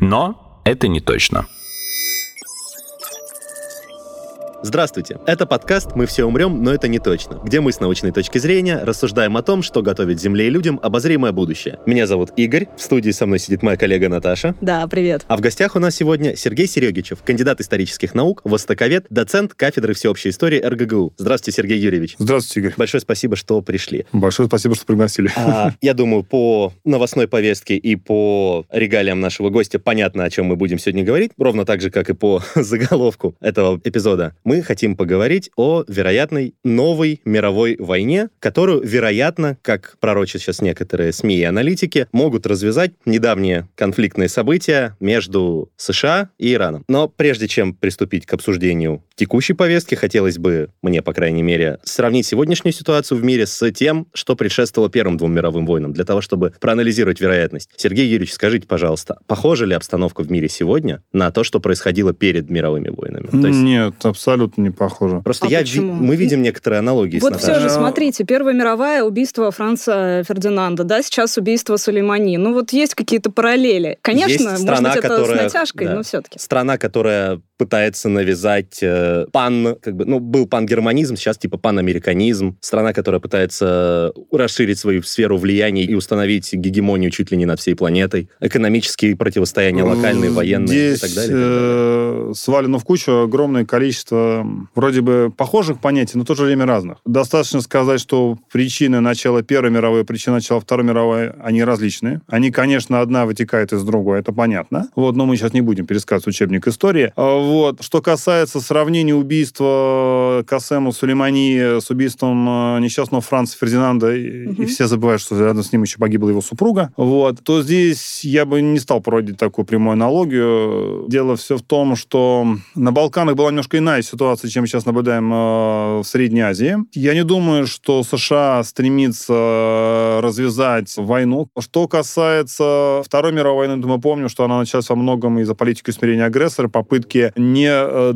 Но это не точно. Здравствуйте. Это подкаст «Мы все умрем, но это не точно», где мы с научной точки зрения рассуждаем о том, что готовит Земле и людям обозримое будущее. Меня зовут Игорь, в студии со мной сидит моя коллега Наташа. Да, привет. А в гостях у нас сегодня Сергей Серегичев, кандидат исторических наук, востоковед, доцент кафедры всеобщей истории РГГУ. Здравствуйте, Сергей Юрьевич. Здравствуйте, Игорь. Большое спасибо, что пришли. Большое спасибо, что пригласили. А, я думаю, по новостной повестке и по регалиям нашего гостя понятно, о чем мы будем сегодня говорить, ровно так же, как и по заголовку этого эпизода. Мы хотим поговорить о вероятной новой мировой войне, которую, вероятно, как пророчат сейчас некоторые СМИ и аналитики, могут развязать недавние конфликтные события между США и Ираном. Но прежде чем приступить к обсуждению текущей повестки, хотелось бы, мне, по крайней мере, сравнить сегодняшнюю ситуацию в мире с тем, что предшествовало первым двум мировым войнам, для того, чтобы проанализировать вероятность. Сергей Юрьевич, скажите, пожалуйста, похожа ли обстановка в мире сегодня на то, что происходило перед мировыми войнами? То есть... Нет, абсолютно не похоже. Просто А я, почему? мы видим некоторые аналогии Вот с все же, смотрите, Первая мировая, убийство Франца Фердинанда, да, сейчас убийство Сулеймани. Ну вот есть какие-то параллели. Конечно, Есть может страна, быть, это которая- с натяжкой, да. но все-таки. Страна, которая пытается навязать э, пан, как бы, ну, был пангерманизм, сейчас типа панамериканизм. Страна, которая пытается расширить свою сферу влияния и установить гегемонию чуть ли не над всей планетой. Экономические противостояния локальные, военные Здесь и так далее. э, свалено в кучу огромное количество вроде бы похожих понятий, но в то же время разных. Достаточно сказать, что причины начала Первой мировой, причины начала Второй мировой, они различные. Они, конечно, одна вытекает из другой, это понятно. Вот, но мы сейчас не будем пересказывать учебник истории. А, Вот. Что касается сравнения убийства Касема Сулеймани с убийством э, несчастного Франца Фердинанда, и, и все забывают, что рядом с ним еще погибла его супруга, вот, то здесь я бы не стал проводить такую прямую аналогию. Дело все в том, что на Балканах была немножко иная ситуация, чем сейчас наблюдаем э, в Средней Азии. Я не думаю, что США стремится развязать войну. Что касается Второй мировой войны, то мы помним, что она началась во многом из-за политики усмирения агрессора, попытки не э,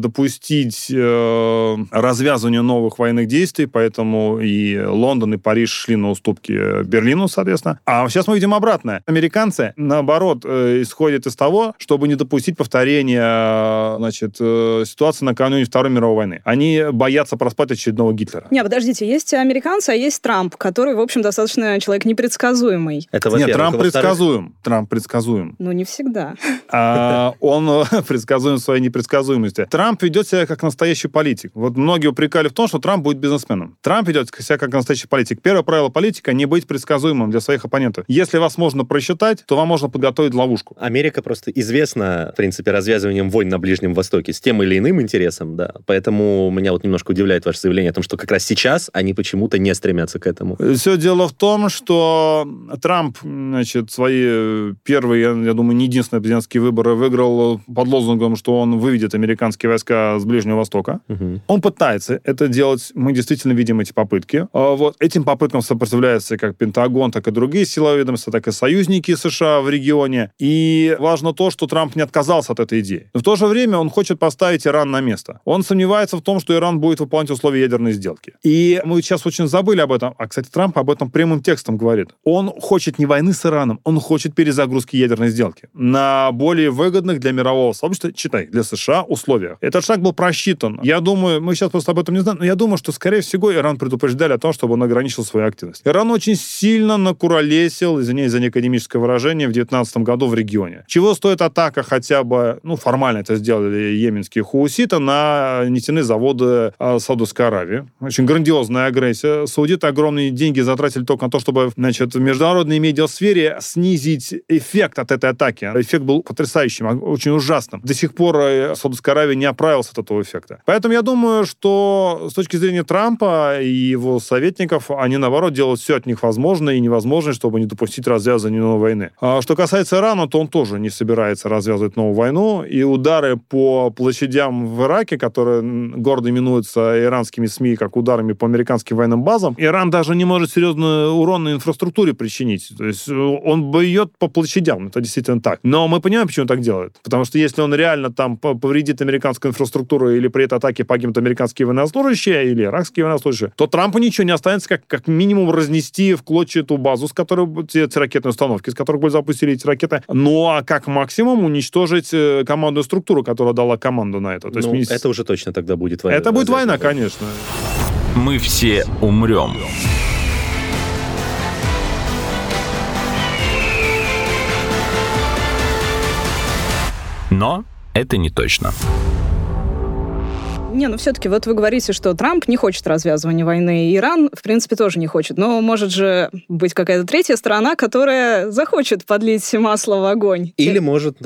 допустить э, развязывания новых военных действий, поэтому и Лондон, и Париж шли на уступки э, Берлину, соответственно. А сейчас мы видим обратное. Американцы, наоборот, э, исходят из того, чтобы не допустить повторения э, значит, э, ситуации накануне Второй мировой войны. Они боятся проспать очередного Гитлера. Не, подождите, есть американцы, а есть Трамп, который, в общем, достаточно человек непредсказуемый. Это, Нет. Трамп Во-вторых, предсказуем. Трамп предсказуем. Но не всегда. А, он предсказуем в своей непредсказуемости. Трамп ведет себя как настоящий политик. Вот многие упрекали в том, что Трамп будет бизнесменом. Трамп ведет себя как настоящий политик. Первое правило политика — не быть предсказуемым для своих оппонентов. Если вас можно просчитать, то вам можно подготовить ловушку. Америка просто известна, в принципе, развязыванием войн на Ближнем Востоке с тем или иным интересом, да. Поэтому меня вот немножко удивляет ваше заявление о том, что как раз сейчас они почему-то не стремятся к этому. Все дело в том, что Трамп, значит, свои э, первые, я, я думаю, не единственные президентские выборы выиграл под лозунгом, что он выведет американские войска с Ближнего Востока. Мгм. Он пытается это делать. Мы действительно видим эти попытки. А Вот этим попыткам сопротивляются как Пентагон, так и другие силовые ведомства, так и союзники США в регионе. И важно то, что Трамп не отказался от этой идеи. Но в то же время он хочет поставить Иран на место. Он сомневается в том, что Иран будет выполнять условия ядерной сделки. И мы сейчас очень забыли об этом. А, кстати, Трамп об этом прямым текстом говорит. Он хочет не войны с Ираном, он хочет перезагрузки ядерной сделки на более выгодных для мирового сообщества, читай, для США условиях. Этот шаг был просчитан. Я думаю, мы сейчас просто об этом не знаем, но я думаю, что, скорее всего, Иран предупреждали о том, чтобы он ограничил свою активность. Иран очень сильно накуролесил, извиняюсь за неакадемическое выражение, в 2019 году в регионе. Чего стоит атака хотя бы, ну, формально это сделали йеменские хууситы на нефтяные заводы э, Саудовской Аравии. Очень грандиозная агрессия. Саудиты огромные деньги затратили только на то, чтобы, значит, в международной медиасфере снизить эффект от этой атаки. Эффект был потрясающим, очень ужасным. До сих пор э, Саудовская Аравия не оправилась от этого эффекта. Поэтому я думаю, что с точки зрения Трампа и его советников, они, наоборот, делают все от них возможное и невозможное, чтобы не допустить развязывания новой войны. А что касается Ирана, то он тоже не собирается развязывать новую войну, и удары по площадям в Ираке, которые гордо именуются иранскими СМИ как ударами по американским военным базам, Иран даже не может серьезный урон на инфраструктуре причинить. То есть э, он бьет по площадям, это действительно так. Но мы понимаем, почему он так делает. Потому что если он реально там повредит американскую инфраструктуру или при этой атаке погибнут американские военнослужащие или иракские военнослужащие, то Трампу ничего не останется, как, как минимум разнести в клочья эту базу, с которой эти ракетные установки, с которых были запустили эти ракеты. Ну, а как максимум уничтожить э, командную структуру, которая дала команду на это. То ну, есть, это уже точно тогда будет война. Это будет война, конечно. Мы все умрем. Но это не точно. Не, ну все-таки вот вы говорите, что Трамп не хочет развязывания войны, Иран, в принципе, тоже не хочет. Но может же быть какая-то третья страна, которая захочет подлить масло в огонь. Или может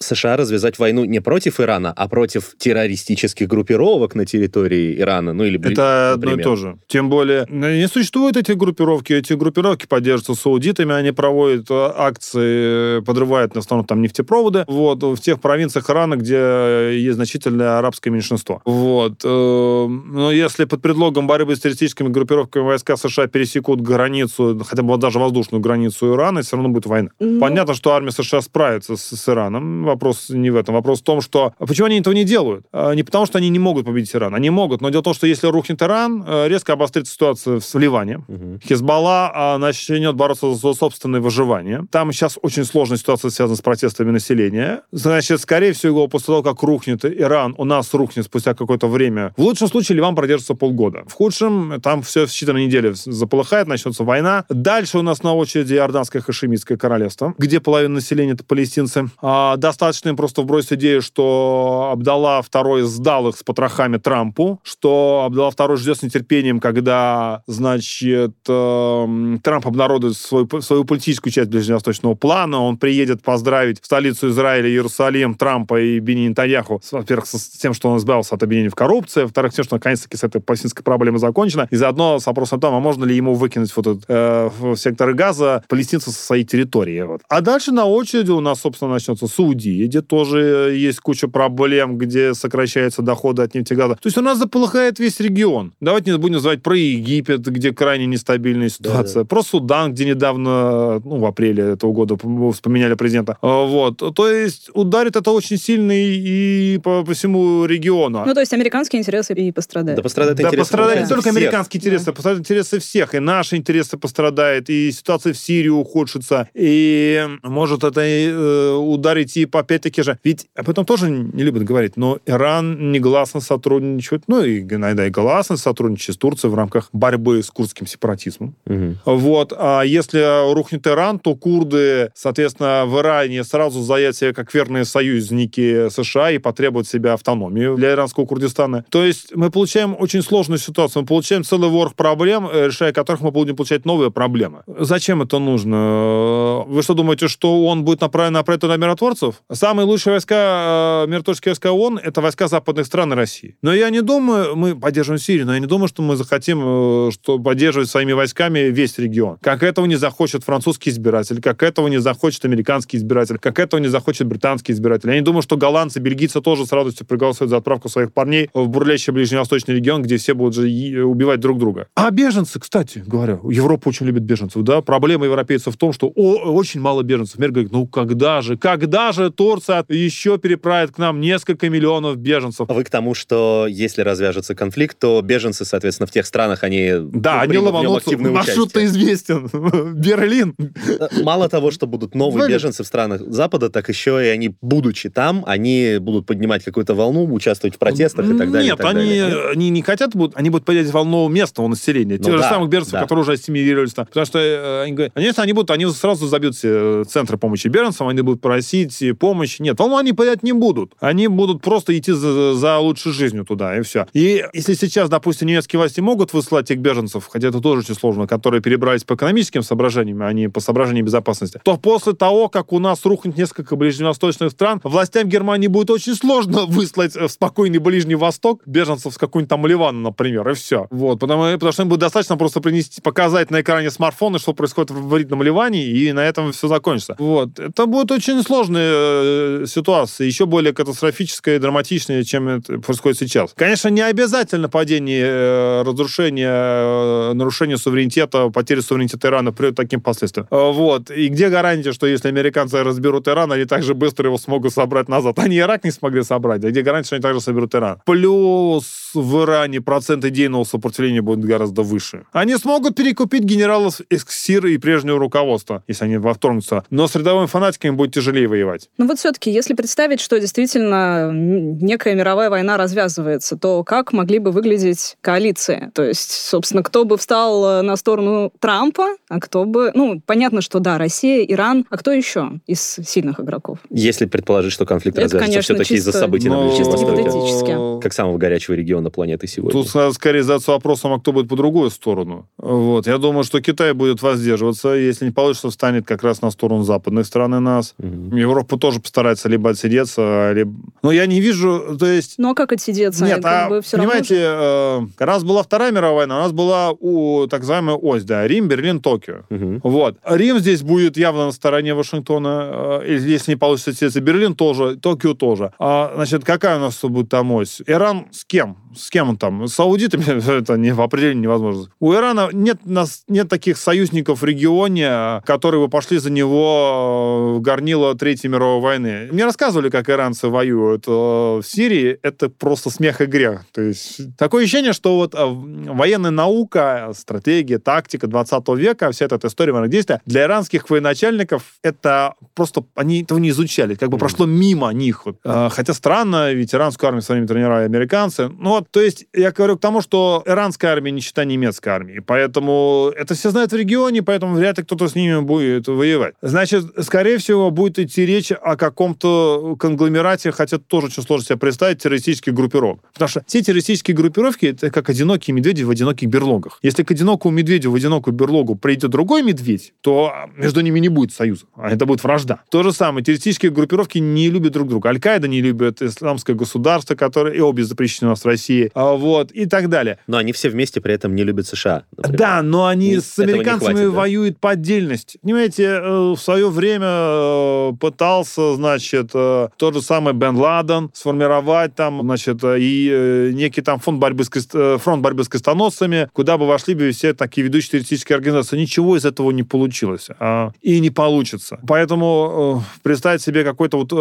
США развязать войну не против Ирана, а против террористических группировок на территории Ирана, ну или Это например. одно и то же. Тем более, не существуют эти группировки, эти группировки поддерживаются саудитами, они проводят э, акции, подрывают на основном там нефтепроводы, вот, в тех провинциях Ирана, где есть значительное арабское меньшинство. Вот. Э, но если под предлогом борьбы с террористическими группировками войска США пересекут границу, хотя бы даже воздушную границу Ирана, все равно будет война. Ну... Понятно, что армия США справится с, с Ираном, вопрос не в этом. Вопрос в том, что... Почему они этого не делают? А, не потому, что они не могут победить Иран. Они могут, но дело в том, что если рухнет Иран, э, резко обострится ситуация в Ливане. Угу. Хизбалла а, начнет бороться за собственное выживание. Там сейчас очень сложная ситуация связана с протестами населения. Значит, скорее всего, после того, как рухнет Иран, у нас рухнет спустя какое-то время. В лучшем случае Ливан продержится полгода. В худшем, там все в считанные недели заполыхает, начнется война. Дальше у нас на очереди Иорданское Хашемитское королевство, где половина населения это палестинцы. А, достаточно им просто вбросить идею, что Абдалла второй сдал их с потрохами Трампу, что Абдалла второй ждет с нетерпением, когда, значит, э, Трамп обнародует свою, свою политическую часть ближневосточного плана, он приедет поздравить столицу Израиля, Иерусалим, Трампа и Бени Нетаньяху, во-первых, с тем, что он избавился от обвинений в коррупции, во-вторых, тем, что наконец-таки с этой палестинской проблемой закончена, и заодно с вопросом том, а можно ли ему выкинуть вот этот, э, в секторы газа палестинцев со своей территории. Вот. А дальше на очереди у нас, собственно, начнется Саудия, где тоже есть куча проблем, где сокращаются доходы от нефтегаза. То есть у нас заполыхает весь регион. Давайте не будем называть про Египет, где крайне нестабильная ситуация, да, да. про Судан, где недавно, ну, в апреле этого года вспоминали президента. А, вот. То есть ударит это очень сильно и по, по всему региону. Ну, то есть американские интересы и пострадают. Да пострадают да, пострадают не только всех. американские интересы, да. пострадают интересы всех. И наши интересы пострадают, и ситуация в Сирии ухудшится, и может это э, ударить и по опять-таки же, ведь об этом тоже не любят говорить, но Иран негласно сотрудничает, ну и иногда и гласно сотрудничает с Турцией в рамках борьбы с курдским сепаратизмом. Угу. Вот. А если рухнет Иран, то курды, соответственно, в Иране сразу заявят себя как верные союзники США и потребуют себя автономии для иранского Курдистана. То есть мы получаем очень сложную ситуацию, мы получаем целый ворох проблем, э, решая которых мы будем получать новые проблемы. Зачем это нужно? Вы что думаете, что он будет направлен на на миротворцев? Самые лучшие войска, э, миротворческие войска ООН, это войска западных стран России. Но я не думаю, мы поддерживаем Сирию, но я не думаю, что мы захотим э, что поддерживать своими войсками весь регион. Как этого не захочет французский избиратель, как этого не захочет американский избиратель, как этого не захочет британский избиратель. Я не думаю, что голландцы, бельгийцы тоже с радостью проголосуют за отправку своих парней в бурлящий ближневосточный регион, где все будут же убивать друг друга. А беженцы, кстати говоря, Европа очень любит беженцев, да? Проблема европейцев в том, что о, очень мало беженцев. Мир говорит, ну когда же, когда же Турция еще переправит к нам несколько миллионов беженцев. Вы к тому, что если развяжется конфликт, то беженцы, соответственно, в тех странах, они Да, они ломанутся. Маршрут-то известен. Берлин. Э, мало того, что будут новые беженцы в странах Запада, так еще и они, будучи там, они будут поднимать какую-то волну, участвовать в протестах и так далее. Нет, они, далее. они не хотят, будут, они будут поднять волну местного населения. Ну, Те да, же самых беженцев, да. которые уже ассимилировались там. Потому что э, они говорят, они, они, будут, они сразу забьют все центры помощи беженцам, они будут просить помощи. Нет, ну, они понять не будут. Они будут просто идти за, за лучшей жизнью туда, и все. И если сейчас, допустим, немецкие власти могут выслать тех беженцев, хотя это тоже очень сложно, которые перебрались по экономическим соображениям, а не по соображениям безопасности, то после того, как у нас рухнет несколько ближневосточных стран, властям Германии будет очень сложно выслать в спокойный Ближний Восток беженцев с какой-нибудь там Ливана, например, и все. Вот, потому, потому что им будет достаточно просто принести, показать на экране смартфона, что происходит в ритном Ливане, и на этом все закончится. Вот. Это будет очень сложная э, ситуация, еще более катастрофическая и драматичная, чем это происходит сейчас. Конечно, не обязательно падение, э, разрушение, э, нарушение суверенитета, потеря суверенитета Ирана приведет к таким последствиям. Вот. И где гарантия, что если американцы разберут Иран, они также быстро его смогут собрать назад? Они Ирак не смогли собрать, а где гарантия, что они также соберут Иран? Плюс в Иране процент идейного сопротивления будет гораздо выше. Они смогут перекупить генералов из и прежнего руководства, если они вторгнутся. Но с рядовыми фанатиками будет тяжелее воевать. Ну вот все-таки, если представить, что действительно некая мировая война развязывается, то как могли бы выглядеть коалиции? То есть, собственно, кто бы встал на сторону Трампа, а кто бы... Ну, понятно, что да, Россия, Иран, а кто еще из сильных игроков? Если предположить, что конфликт Это, развяжется все-таки из-за событий но... на Ближнем Востоке. Как самого горячего региона планеты сегодня. Тут надо скорее задаться вопросом, а кто будет по другую сторону. Вот. Я думаю, что Китай будет воздерживаться. Если не получится, встанет как раз на сторону западной стороны нас. Угу. Европа тоже постарается либо отсидеться, либо... Но я не вижу, то есть... Ну а как отсидеться? Нет, а, бы все понимаете, равно же... э, раз была Вторая мировая война, у нас была у так называемая ось, да, Рим, Берлин, Токио. Угу. Вот. Рим здесь будет явно на стороне Вашингтона. Э, если не получится отсидеться, Берлин тоже, Токио тоже. А, значит, какая у нас будет там ось? Иран с кем? С кем он там? С саудитами? Это не, в определении невозможно. У Ирана нет, нас, нет таких союзников в регионе, которые бы пошли за него в горнило Третьей мировой войны. Мне рассказывали, как иранцы воюют э, в Сирии. Это просто смех и грех. То есть такое ощущение, что вот э, военная наука, стратегия, тактика 20 века, вся эта история военных действий для иранских военачальников это просто они этого не изучали, как бы прошло мимо них. Э, хотя странно, ведь иранскую армию своими тренировали американцы. Ну вот, то есть я говорю к тому, что иранская армия не считает немецкой армией, поэтому это все знают в регионе, поэтому вряд ли кто-то с ними будет воевать. Значит, скорее всего, будет идти речь о каком-то конгломерате, хотя тоже очень сложно себе представить, террористических группировок. Потому что все террористические группировки — это как одинокие медведи в одиноких берлогах. Если к одинокому медведю в одинокую берлогу придет другой медведь, то между ними не будет союза, а это будет вражда. То же самое, террористические группировки не любят друг друга. Аль-Каида не любит исламское государство, которое и обе запрещены у нас в России, а, вот, и так далее. Но они все вместе при этом не любят США. Например. Да, но они и с американцами хватит, воюют да? по отдельности. Понимаете, э, в свое время э, пытался, значит, э, тот же самый Бен Ладен сформировать там, значит, и некий там фонд борьбы с, фронт борьбы с крестоносцами, куда бы вошли бы все такие ведущие террористические организации. Ничего из этого не получилось. А, и не получится. Поэтому представить себе какой-то вот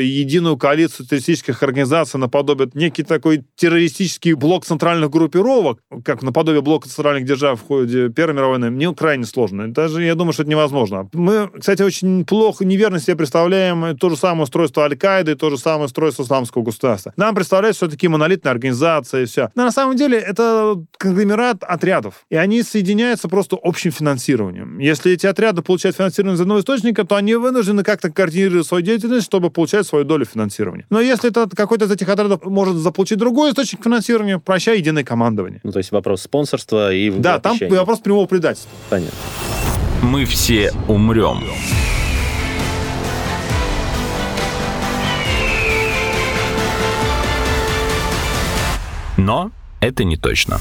единую коалицию террористических организаций наподобие некий такой террористический блок центральных группировок, как наподобие блока центральных держав в ходе Первой мировой войны, мне крайне сложно. Даже я думаю, что это невозможно. Мы, кстати, очень плохо, неверно себе представляем то же самое устройство Аль-Каиды, то же самое устройство исламского государства. Нам представляется все-таки монолитная организация и все. Но на самом деле это конгломерат отрядов. И они соединяются просто общим финансированием. Если эти отряды получают финансирование из одного источника, то они вынуждены как-то координировать свою деятельность, чтобы получать свою долю финансирования. Но если это какой-то из этих отрядов может заполучить другой источник финансирования, прощай единое командование. Ну, то есть вопрос спонсорства и Да, там вопрос прямого предательства. Понятно. Мы все умрем. Но это не точно.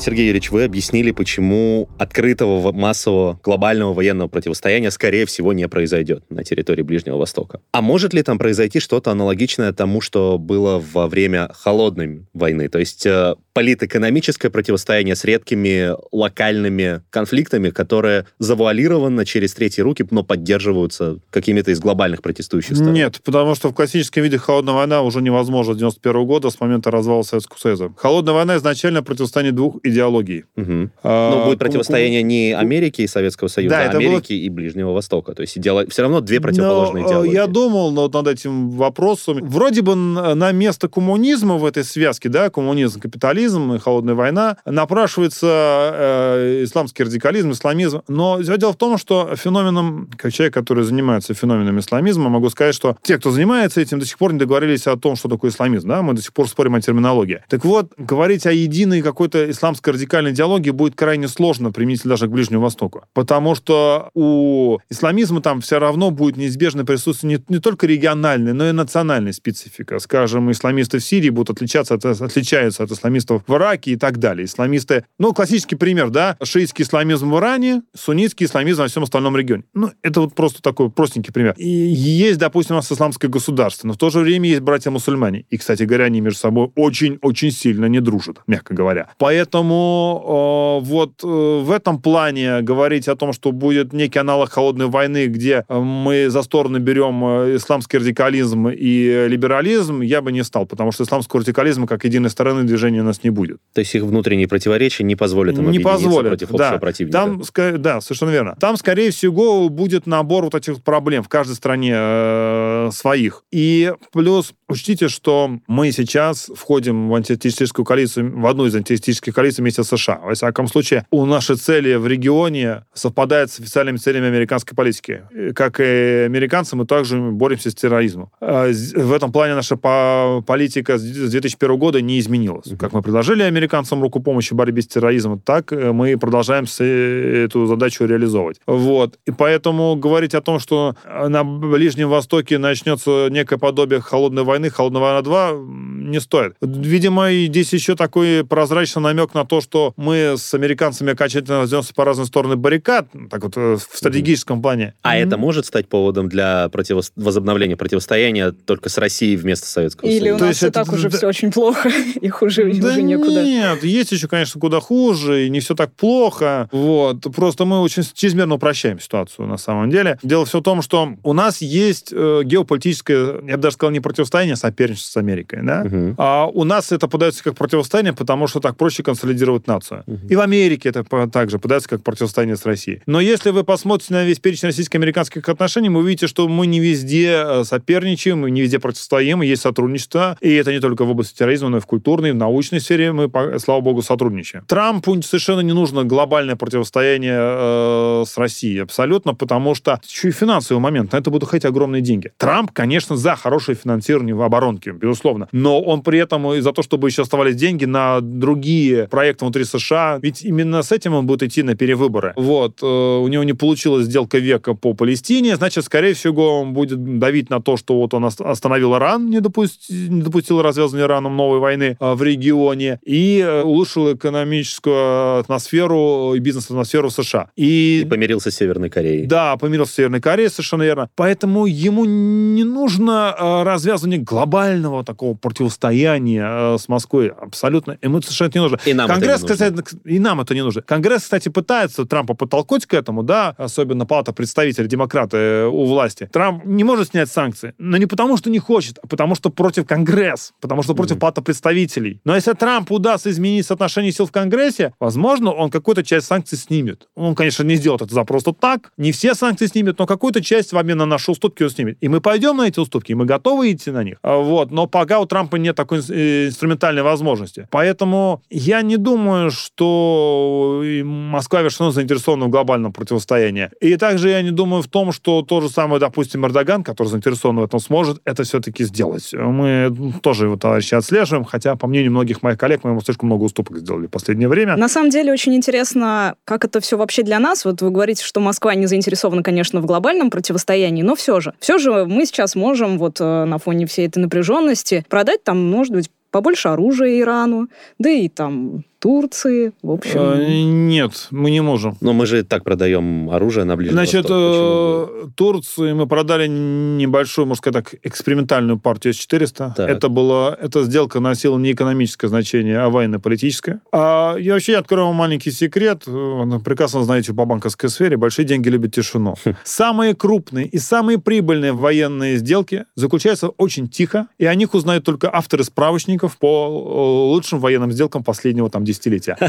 Сергей Юрьевич, вы объяснили, почему открытого массового глобального военного противостояния, скорее всего, не произойдет на территории Ближнего Востока. А может ли там произойти что-то аналогичное тому, что было во время холодной войны? То есть э, политэкономическое противостояние с редкими локальными конфликтами, которые завуалированы через третьи руки, но поддерживаются какими-то из глобальных протестующих сторон? Нет, потому что в классическом виде холодная война уже невозможна с 91 года, с момента развала Советского Союза. Холодная война изначально противостояние двух идеологий. Угу. А, Но будет противостояние не Америки и Советского Союза, да, а Америки было... и Ближнего Востока. То есть идеолог... все равно две противоположные но, идеологии. Я думал но над этим вопросом. Вроде бы на место коммунизма в этой связке, да, коммунизм, капитализм, и холодная война, напрашивается э, исламский радикализм, исламизм. Но дело в том, что феноменом, как человек, который занимается феноменом исламизма, могу сказать, что те, кто занимается этим, до сих пор не договорились о том, что такое исламизм. Да? Мы до сих пор спорим о терминологии. Так вот, говорить о единой какой-то исламской радикальной идеологии будет крайне сложно, применительно даже к Ближнему Востоку. Потому что у исламизма там все равно будет неизбежно присутствие не, не только региональной, но и национальной специфика. Скажем, исламисты в Сирии будут отличаться от, отличаются от исламистов в Ираке и так далее. Исламисты, ну, классический пример, да, шиитский исламизм в Иране, суннитский исламизм во всем остальном регионе. Ну, это вот просто такой простенький пример. И есть, допустим, у нас исламское государство, но в то же время есть братья-мусульмане. И, кстати говоря, они между собой очень-очень сильно не дружат, мягко говоря. Поэтому э, вот э, в этом плане говорить о том, что будет некий аналог холодной войны, где э, мы за сторону берем э, исламский радикализм и либерализм, я бы не стал, потому что исламского радикализма как единой стороны движения у нас не будет. То есть их внутренние противоречия не позволят им не позволят, против общего да. противника. Там, да, совершенно верно. Там, скорее всего, будет набор вот этих проблем в каждой стране э, своих. И плюс учтите, что мы сейчас входим в антитеррористическую коалицию, в одну из антитеррористических коалиций вместе с США. Во всяком случае, у нашей цели в регионе совпадают с официальными целями американской политики. Как и американцы, мы также боремся с терроризмом. А В этом плане наша политика с 2001 года не изменилась. Как мы предложили американцам руку помощи в борьбе с терроризмом, так мы продолжаем эту задачу реализовывать. Вот. И поэтому говорить о том, что на Ближнем Востоке начнется некое подобие холодной войны, холодная война 2, не стоит. Видимо, здесь еще такой прозрачный намек на то, что мы с американцами окончательно разойдемся по разные стороны баррикад, так вот в стратегическом плане. А это может стать поводом для противо... возобновления противостояния только с Россией вместо Советского Или Союза? у нас и так уже все очень плохо, и хуже да уже некуда. Нет, есть еще, конечно, куда хуже, и не все так плохо. Вот. Просто мы очень чрезмерно упрощаем ситуацию на самом деле. Дело все в том, что у нас есть э, геополитическое, я бы даже сказал, не противостояние, а соперничество с Америкой. Да? Мгм. А у нас это подается как противостояние, потому что так проще консолидировать нацию. Мгм. И в Америке это также подается как противостояние с Россией. Но если вы посмотрите на весь перечень российско-американских отношений, вы увидите, что мы не везде э, соперничаем, мы не везде противостоим, есть сотрудничество. И это не только в области терроризма, но и в культурной, в научной сфере мы, по- слава богу, сотрудничаем. Трампу совершенно не нужно глобальное противостояние э, с Россией, абсолютно, потому что еще и финансовый момент, на это будут ходить огромные деньги. Трамп, конечно, за хорошее финансирование в оборонке, безусловно, но он при этом и за то, чтобы еще оставались деньги на другие проекты внутри США, ведь именно с этим он будет идти на перевыборы. Вот, э, у него не получилась сделка века по Палестине, значит, скорее всего, он будет давить на то, что вот он ост- остановил Иран, не, допусти- не допустил развязывания Ираном новой войны э, в регионе и э, улучшил экономическую атмосферу и бизнес-атмосферу в США. И, И помирился с Северной Кореей. да, помирился с Северной Кореей, совершенно верно. Поэтому ему не нужно э, развязывание глобального такого противостояния э, с Москвой. Абсолютно. Ему совершенно это не нужно. И нам это Конгресс, не нужно. кстати, и нам это не нужно. Конгресс, кстати, пытается Трампа подтолкнуть к этому, да, особенно палата представителей демократы э, у власти. Трамп не может снять санкции, но не потому, что не хочет, а потому, что против Конгресс, потому что против Мгм. палата представителей. Но если Трампу удастся изменить соотношение сил в Конгрессе, возможно, он какую-то часть санкций снимет. Он, конечно, не сделает это за просто так, не все санкции снимет, но какую-то часть в обмен на наши уступки он снимет. И мы пойдем на эти уступки, и мы готовы идти на них. А, Вот. Но пока у Трампа нет такой э, инструментальной возможности. Поэтому я не думаю, что Москва вершина заинтересована в глобальном противостоянии. И также я не думаю в том, что то же самое, допустим, Эрдоган, который заинтересован в этом, сможет это все-таки сделать. Мы тоже его, товарищи, отслеживаем, хотя, по мнению многих моих коллег, мы ему слишком много уступок сделали в последнее время. На самом деле очень интересно, как это все вообще для нас. Вот вы говорите, что Москва не заинтересована, конечно, в глобальном противостоянии, но все же. Все же мы сейчас можем вот э, на фоне всей этой напряженности продать там, может быть, побольше оружия Ирану, да и там Турции, в общем. Э, Нет, мы не можем. Но мы же так продаем оружие на Ближний Значит, Восток. Э, Турции мы продали небольшую, можно сказать так, экспериментальную партию С-400. Так. Это была, эта сделка носила не экономическое значение, а военно-политическое. А я вообще открою вам маленький секрет. Э, Прекрасно знаете по банковской сфере, большие деньги любят тишину. Самые крупные и самые прибыльные военные сделки заключаются очень тихо, и о них узнают только авторы справочников по э, лучшим военным сделкам последнего там десятилетия.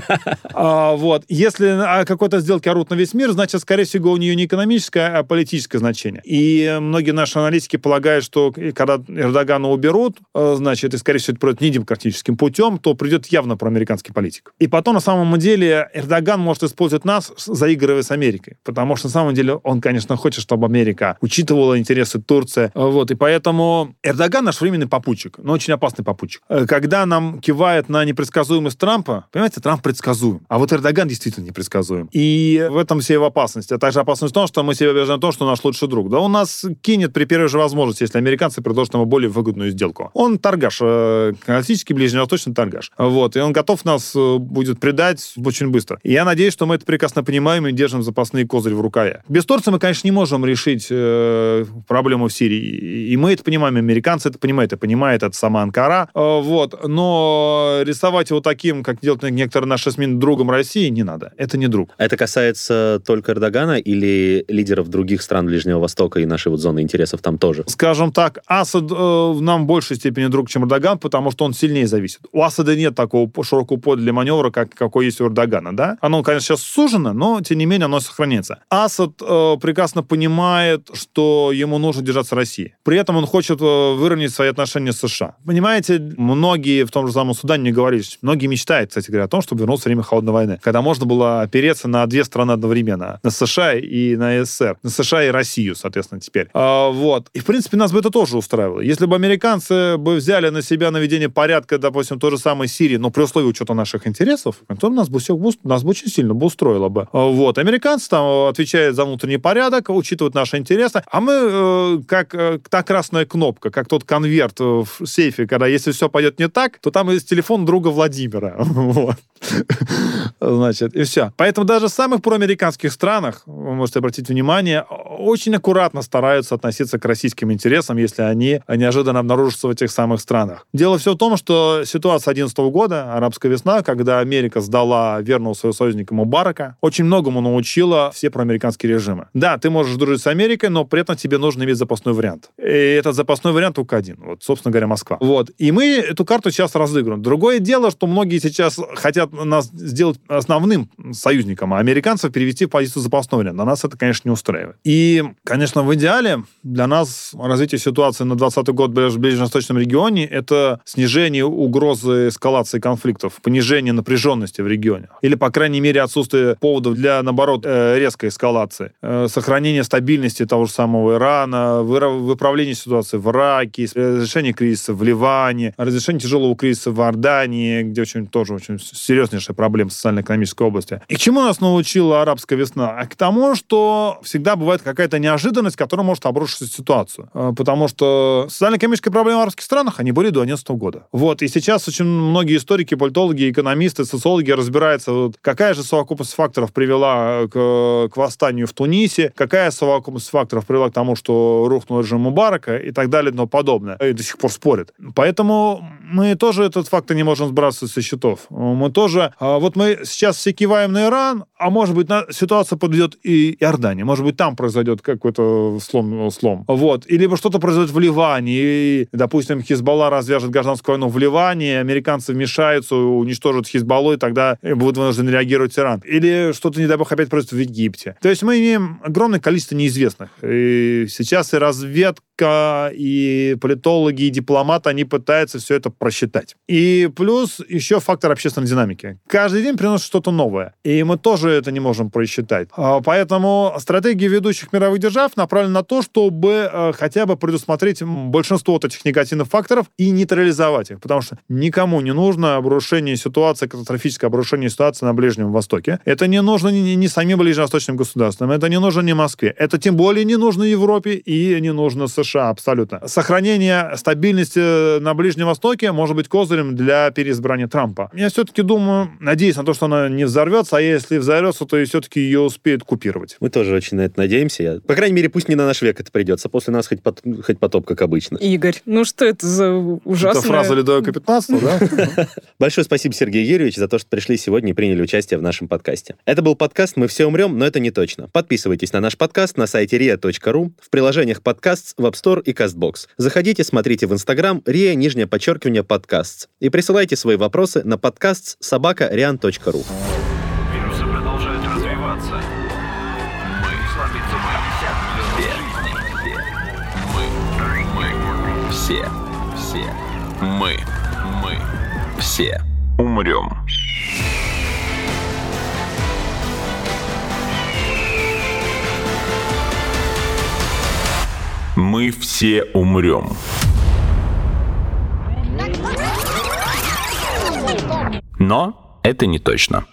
А, вот. Если о какой-то сделке орут на весь мир, значит, скорее всего, у нее не экономическое, а политическое значение. И многие наши аналитики полагают, что когда Эрдогана уберут, э, значит, и, скорее всего, это пройдет не демократическим путем, то придет явно проамериканский политик. И потом, на самом деле, Эрдоган может использовать нас, заигрывая с Америкой. Потому что, на самом деле, он, конечно, хочет, чтобы Америка учитывала интересы Турции. Вот. И поэтому Эрдоган наш временный попутчик, но очень опасный попутчик. Э, когда нам кивает на непредсказуемость Трампа, понимаете, Трамп предсказуем. А вот Эрдоган действительно непредсказуем. И в этом все его опасность. А также опасность в том, что мы себе убеждаем в том, что наш лучший друг. Да он нас кинет при первой же возможности, если американцы предложат ему более выгодную сделку. Он торгаш, э, классический ближневосточный торгаш. Вот. И он готов нас э, будет предать очень быстро. И я надеюсь, что мы это прекрасно понимаем и держим запасные козыри в рукаве. Без Турции мы, конечно, не можем решить э, проблему в Сирии. И мы это понимаем, американцы это понимают, это понимает это сама Анкара. Э, вот. Но рисовать его таким, как делают некоторые наши СМИ, другом России, не надо. Это не друг. Это касается только Эрдогана или лидеров других стран Ближнего Востока и нашей вот зоны интересов там тоже? Скажем так, Асад э, нам в большей степени друг, чем Эрдоган, потому что он сильнее зависит. У Асада нет такого широкого поля для маневра, как какой есть у Эрдогана, да? Оно, конечно, сейчас сужено, но, тем не менее, оно сохранится. Асад э, прекрасно понимает, что ему нужно держаться России. При этом он хочет э, выровнять свои отношения с США. Понимаете, многие в том же самом Судане не говорили, многие мечтают, кстати говоря, о том, чтобы вернуться время холодной войны, когда можно было опереться на две страны одновременно, на США и на СССР, на США и Россию, соответственно, теперь. А, вот. И, в принципе, нас бы это тоже устраивало. Если бы американцы бы взяли на себя наведение порядка, допустим, той же самой Сирии, но при условии учета наших интересов, то нас бы все нас бы очень сильно бы устроило бы. А, вот. Американцы там отвечают за внутренний порядок, учитывают наши интересы, а мы э, как э, та красная кнопка, как тот конверт в сейфе, когда если все пойдет не так, то там есть телефон друга Владимира. Значит, и все. Поэтому даже в самых проамериканских странах, вы можете обратить внимание, очень аккуратно стараются относиться к российским интересам, если они неожиданно обнаружатся в этих самых странах. Дело все в том, что ситуация 2011 года, арабская весна, когда Америка сдала верного своего союзника Мубарака, очень многому научила все проамериканские режимы. Да, ты можешь дружить с Америкой, но при этом тебе нужно иметь запасной вариант. И этот запасной вариант только один. Вот, собственно говоря, Москва. Вот. И мы эту карту сейчас разыгрываем. Другое дело, что многие сейчас хотят нас сделать основным союзником, а американцев перевести в позицию запасного варианта. На нас это, конечно, не устраивает. И, конечно, в идеале для нас развитие ситуации на 2020 год в ближневосточном регионе — это снижение угрозы эскалации конфликтов, понижение напряженности в регионе. Или, по крайней мере, отсутствие поводов для, наоборот, э, резкой эскалации. Э, сохранение стабильности того же самого Ирана, выправление ситуации в Ираке, разрешение кризиса в Ливане, разрешение тяжелого кризиса в Иордании, где очень тоже очень серьезнейшая проблема социально-экономической области. И к чему нас научила арабская весна? А к тому, что всегда бывает какая-то неожиданность, которая может обрушить ситуацию. Э, потому что социально-экономические проблемы в арабских странах, они были до 2011 года. Вот. И сейчас очень многие историки, политологи, экономисты, социологи разбираются, вот, какая же совокупность факторов привела к, к восстанию в Тунисе, какая совокупность факторов привела к тому, что рухнул режим Мубарака и так далее и тому подобное. И до сих пор спорят. Поэтому мы тоже этот фактор не можем сбрасывать со счетов. Мы тоже... А, вот мы сейчас все киваем на Иран, а может быть, ситуация подведет и Иордания. Может быть, там произойдет какой-то слом. слом. Вот. И либо что-то произойдет в Ливане, и, допустим, Хизбалла развяжет гражданскую войну в Ливане, американцы вмешаются, уничтожат Хизбаллу, и тогда будет вынужден реагировать Иран. Или что-то, не дай бог, опять произойдет в Египте. То есть мы имеем огромное количество неизвестных. И сейчас и разведка, и политологи, и дипломаты, они пытаются все это просчитать. И плюс еще фактор общественной динамики. Каждый день приносит что-то новое. И мы тоже это не можем просчитать. А, поэтому стратегия ведущих мировых держав направлена на то, чтобы э, хотя бы предусмотреть большинство вот этих негативных факторов и нейтрализовать их. Потому что никому не нужно обрушение ситуации, катастрофическое обрушение ситуации на Ближнем Востоке. Это не нужно ни, ни самим ближневосточным государствам, это не нужно ни Москве. Это тем более не нужно Европе и не нужно США абсолютно. Сохранение стабильности на Ближнем Востоке может быть козырем для переизбрания Трампа. Я все-таки думаю, надеюсь на то, что она не взорвется, а если взорвется, то и все-таки ее успеют купировать. Мы тоже очень на это надеемся. Я... По крайней мере, пусть не на наш век это придется. После нас хоть, под... хоть потоп, как обычно. Игорь, ну что это за ужасная... Это фраза Ледовика 15, да? Большое спасибо, Сергей Юрьевич, за то, что пришли сегодня и приняли участие в нашем подкасте. Это был подкаст «Мы все умрем, но это не точно». Подписывайтесь на наш подкаст на сайте ria.ru, в приложениях подкаст, в App Store и CastBox. Заходите, смотрите в Instagram ria, нижнее подчеркивание, подкаст. И присылайте свои вопросы на подкаст собака rian.ru. Вирусы продолжают развиваться. Мы все, все, мы, мы, все, все, мы, мы, все умрем. Мы все умрем. Но это не точно.